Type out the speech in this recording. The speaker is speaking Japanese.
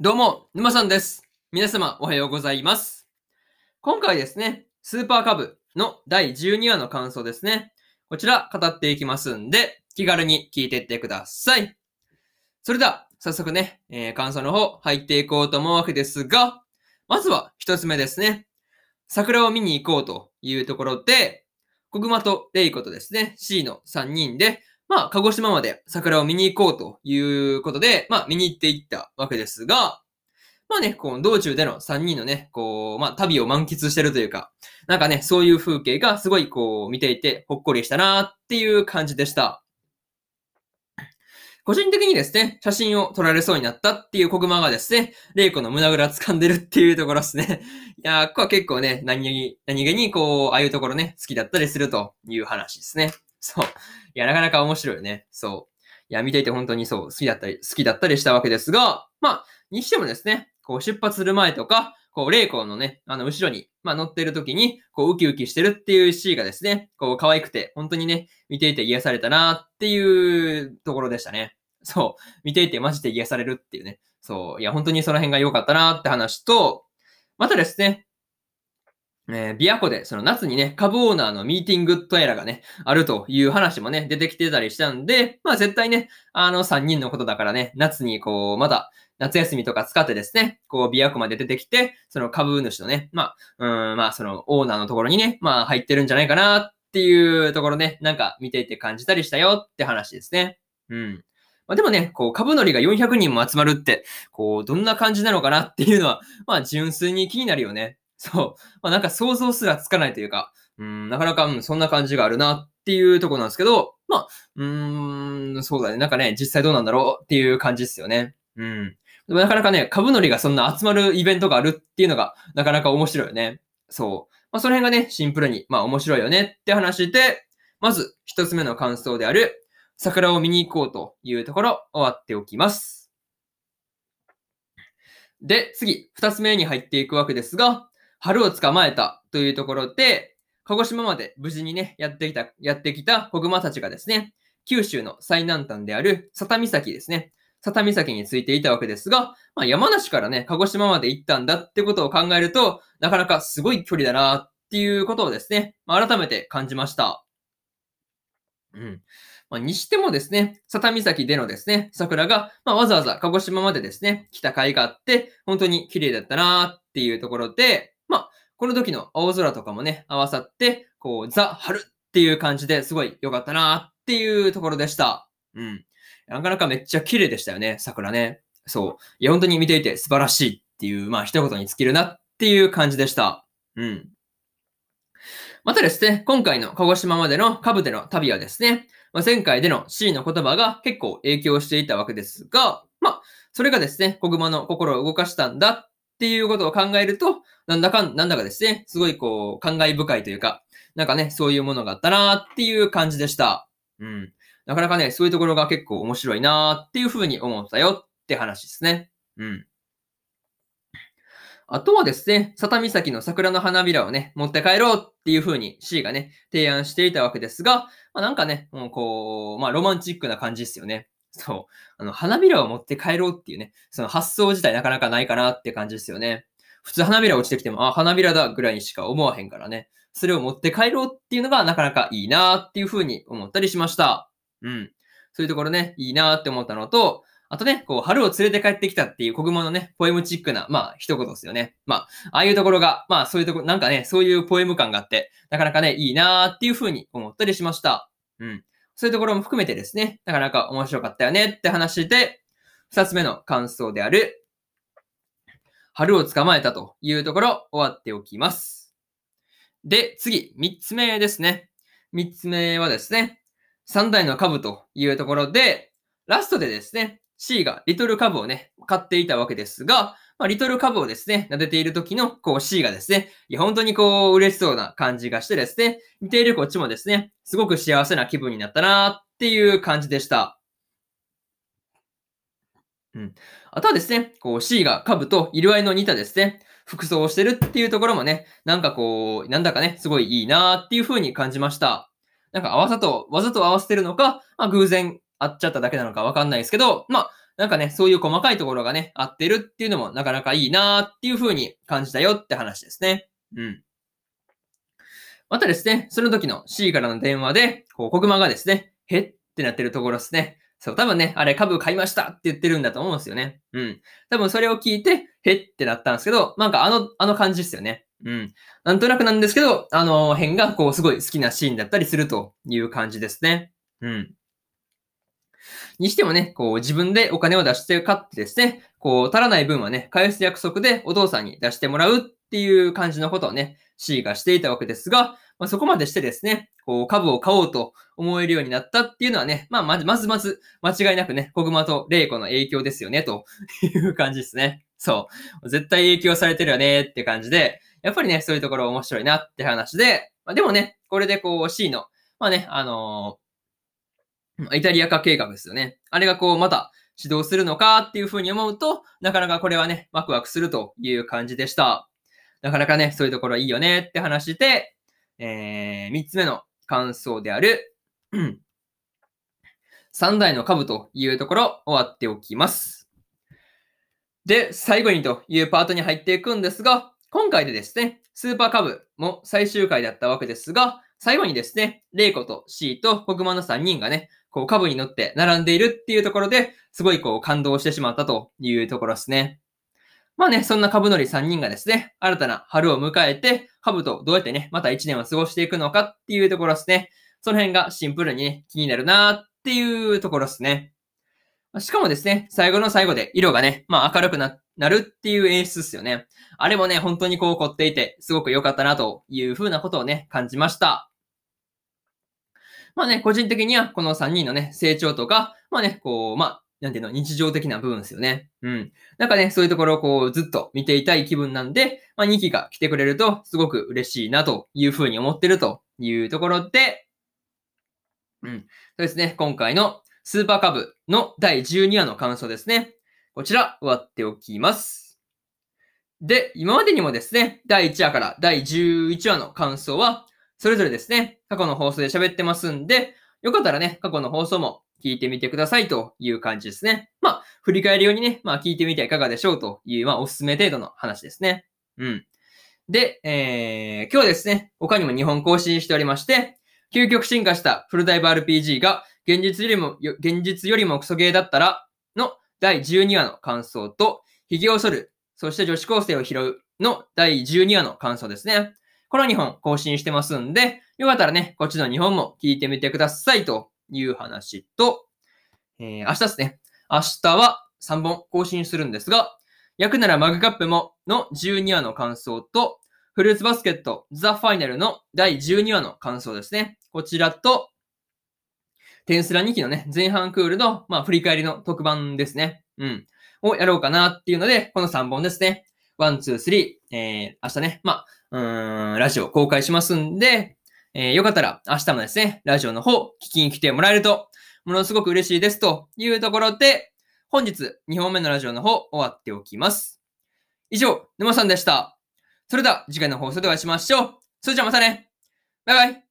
どうも、沼さんです。皆様、おはようございます。今回ですね、スーパーカブの第12話の感想ですね。こちら、語っていきますんで、気軽に聞いていってください。それでは、早速ね、えー感想の方、入っていこうと思うわけですが、まずは一つ目ですね。桜を見に行こうというところで、小熊とレイコとですね、C の3人で、まあ、鹿児島まで桜を見に行こうということで、まあ、見に行っていったわけですが、まあね、こう、道中での3人のね、こう、まあ、旅を満喫してるというか、なんかね、そういう風景がすごいこう、見ていて、ほっこりしたなっていう感じでした。個人的にですね、写真を撮られそうになったっていう小熊がですね、レイコの胸ぐら掴んでるっていうところですね。いやー、ここは結構ね、何気に、何気にこう、ああいうところね、好きだったりするという話ですね。そう。いや、なかなか面白いよね。そう。いや、見ていて本当にそう、好きだったり、好きだったりしたわけですが、まあ、にしてもですね、こう出発する前とか、こう、霊光のね、あの、後ろに、まあ、乗ってる時に、こう、ウキウキしてるっていうシーンがですね、こう、可愛くて、本当にね、見ていて癒されたなっていうところでしたね。そう。見ていてマジで癒されるっていうね。そう。いや、本当にその辺が良かったなって話と、またですね、えー、ビア湖で、その夏にね、株オーナーのミーティングとやらがね、あるという話もね、出てきてたりしたんで、まあ絶対ね、あの3人のことだからね、夏にこう、まだ夏休みとか使ってですね、こう、ビア湖まで出てきて、その株主のね、まあ、うん、まあそのオーナーのところにね、まあ入ってるんじゃないかなっていうところね、なんか見ていて感じたりしたよって話ですね。うん。まあでもね、こう、株乗りが400人も集まるって、こう、どんな感じなのかなっていうのは、まあ純粋に気になるよね。そう。まあなんか想像すらつかないというか、うん、なかなか、うん、そんな感じがあるなっていうとこなんですけど、まあ、うーん、そうだね。なんかね、実際どうなんだろうっていう感じですよね。うん。でもなかなかね、株乗りがそんな集まるイベントがあるっていうのが、なかなか面白いよね。そう。まあその辺がね、シンプルに、まあ面白いよねって話で、まず一つ目の感想である、桜を見に行こうというところ、終わっておきます。で、次、二つ目に入っていくわけですが、春を捕まえたというところで、鹿児島まで無事にね、やってきた、やってきた子熊たちがですね、九州の最南端である佐多岬ですね。佐多岬についていたわけですが、まあ、山梨からね、鹿児島まで行ったんだってことを考えると、なかなかすごい距離だなっていうことをですね、まあ、改めて感じました。うん。まあ、にしてもですね、佐多岬でのですね、桜が、まあ、わざわざ鹿児島までですね、来た甲斐があって、本当に綺麗だったなっていうところで、まあ、この時の青空とかもね、合わさって、こう、ザ・春っていう感じですごい良かったなっていうところでした。うん。なかなかめっちゃ綺麗でしたよね、桜ね。そう。いや、本当に見ていて素晴らしいっていう、まあ、一言に尽きるなっていう感じでした。うん。またですね、今回の鹿児島までのカブでの旅はですね、まあ、前回での C の言葉が結構影響していたわけですが、まあ、それがですね、小熊の心を動かしたんだっっていうことを考えると、なんだかん、なんだかですね、すごいこう、感慨深いというか、なんかね、そういうものがあったなーっていう感じでした。うん。なかなかね、そういうところが結構面白いなーっていうふうに思ったよって話ですね。うん。あとはですね、佐多岬の桜の花びらをね、持って帰ろうっていう風に C がね、提案していたわけですが、まあ、なんかね、もうこう、まあロマンチックな感じですよね。そう。あの、花びらを持って帰ろうっていうね、その発想自体なかなかないかなって感じですよね。普通花びら落ちてきても、あ、花びらだぐらいにしか思わへんからね。それを持って帰ろうっていうのがなかなかいいなっていう風に思ったりしました。うん。そういうところね、いいなって思ったのと、あとね、こう、春を連れて帰ってきたっていう国語のね、ポエムチックな、まあ、一言ですよね。まあ、ああいうところが、まあ、そういうところ、なんかね、そういうポエム感があって、なかなかね、いいなーっていう風に思ったりしました。うん。そういうところも含めてですね、なかなか面白かったよねって話で、二つ目の感想である、春を捕まえたというところ、終わっておきます。で、次、三つ目ですね。三つ目はですね、三代の株というところで、ラストでですね、C がリトル株をね、買っていたわけですが、まあ、リトル株をですね、撫でている時の、こう C がですね、いや、本当にこう、嬉しそうな感じがしてですね、見ているこっちもですね、すごく幸せな気分になったなっていう感じでした。うん。あとはですね、こう C が株と色合いの似たですね、服装をしてるっていうところもね、なんかこう、なんだかね、すごいいいなっていう風に感じました。なんか合わざと、わざと合わせてるのか、まあ偶然会っちゃっただけなのかわかんないですけど、まあ、なんかね、そういう細かいところがね、合ってるっていうのもなかなかいいなーっていう風に感じたよって話ですね。うん。またですね、その時の C からの電話で、こう、国間がですね、へってなってるところですね。そう、多分ね、あれ株買いましたって言ってるんだと思うんですよね。うん。多分それを聞いて、へってなったんですけど、なんかあの、あの感じですよね。うん。なんとなくなんですけど、あの辺がこうすごい好きなシーンだったりするという感じですね。うん。にしてもね、こう自分でお金を出して買ってですね、こう足らない分はね、返す約束でお父さんに出してもらうっていう感じのことをね、C がしていたわけですが、まあ、そこまでしてですね、こう株を買おうと思えるようになったっていうのはね、まあまずまずまず間違いなくね、小熊と玲子の影響ですよね、という感じですね。そう。絶対影響されてるよねって感じで、やっぱりね、そういうところ面白いなって話で、まあ、でもね、これでこう C の、まあね、あのー、イタリア化計画ですよね。あれがこうまた指導するのかっていうふうに思うと、なかなかこれはね、ワクワクするという感じでした。なかなかね、そういうところいいよねって話で、えー、三つ目の感想である、三台の株というところ終わっておきます。で、最後にというパートに入っていくんですが、今回でですね、スーパーカブも最終回だったわけですが、最後にですね、レイコとシーと国マの3人がね、こう株に乗って並んでいるっていうところで、すごいこう感動してしまったというところですね。まあね、そんな株乗り3人がですね、新たな春を迎えて、株とどうやってね、また1年を過ごしていくのかっていうところですね。その辺がシンプルにね、気になるなーっていうところですね。しかもですね、最後の最後で色がね、まあ明るくなるっていう演出ですよね。あれもね、本当にこう凝っていて、すごく良かったなという風なことをね、感じました。まあね、個人的にはこの3人のね、成長とか、まあね、こう、まあ、なんていうの、日常的な部分ですよね。うん。なんかね、そういうところをこう、ずっと見ていたい気分なんで、まあ2期が来てくれると、すごく嬉しいなという風に思ってるというところで、うん。そうですね、今回のスーパーカブの第12話の感想ですね。こちら、終わっておきます。で、今までにもですね、第1話から第11話の感想は、それぞれですね、過去の放送で喋ってますんで、よかったらね、過去の放送も聞いてみてくださいという感じですね。まあ、振り返るようにね、まあ聞いてみてはいかがでしょうという、まあおすすめ程度の話ですね。うん。で、えー、今日はですね、他にも日本更新しておりまして、究極進化したフルダイブ RPG が現実よりも、現実よりもクソゲーだったらの第12話の感想と、髭を剃る、そして女子高生を拾うの第12話の感想ですね。この2本更新してますんで、よかったらね、こっちの2本も聞いてみてくださいという話と、えー、明日ですね。明日は3本更新するんですが、焼くならマグカップもの12話の感想と、フルーツバスケットザ・ファイナルの第12話の感想ですね。こちらと、転スラ2期のね、前半クールの、まあ、振り返りの特番ですね。うん。をやろうかなっていうので、この3本ですね。 one、two、three、えー、明日ね、まあ、うん、ラジオ公開しますんで、えー、よかったら明日もですね、ラジオの方、聞きに来てもらえると、ものすごく嬉しいですというところで、本日2本目のラジオの方、終わっておきます。以上、沼さんでした。それでは次回の放送でお会いしましょう。それじゃあまたね。バイバイ。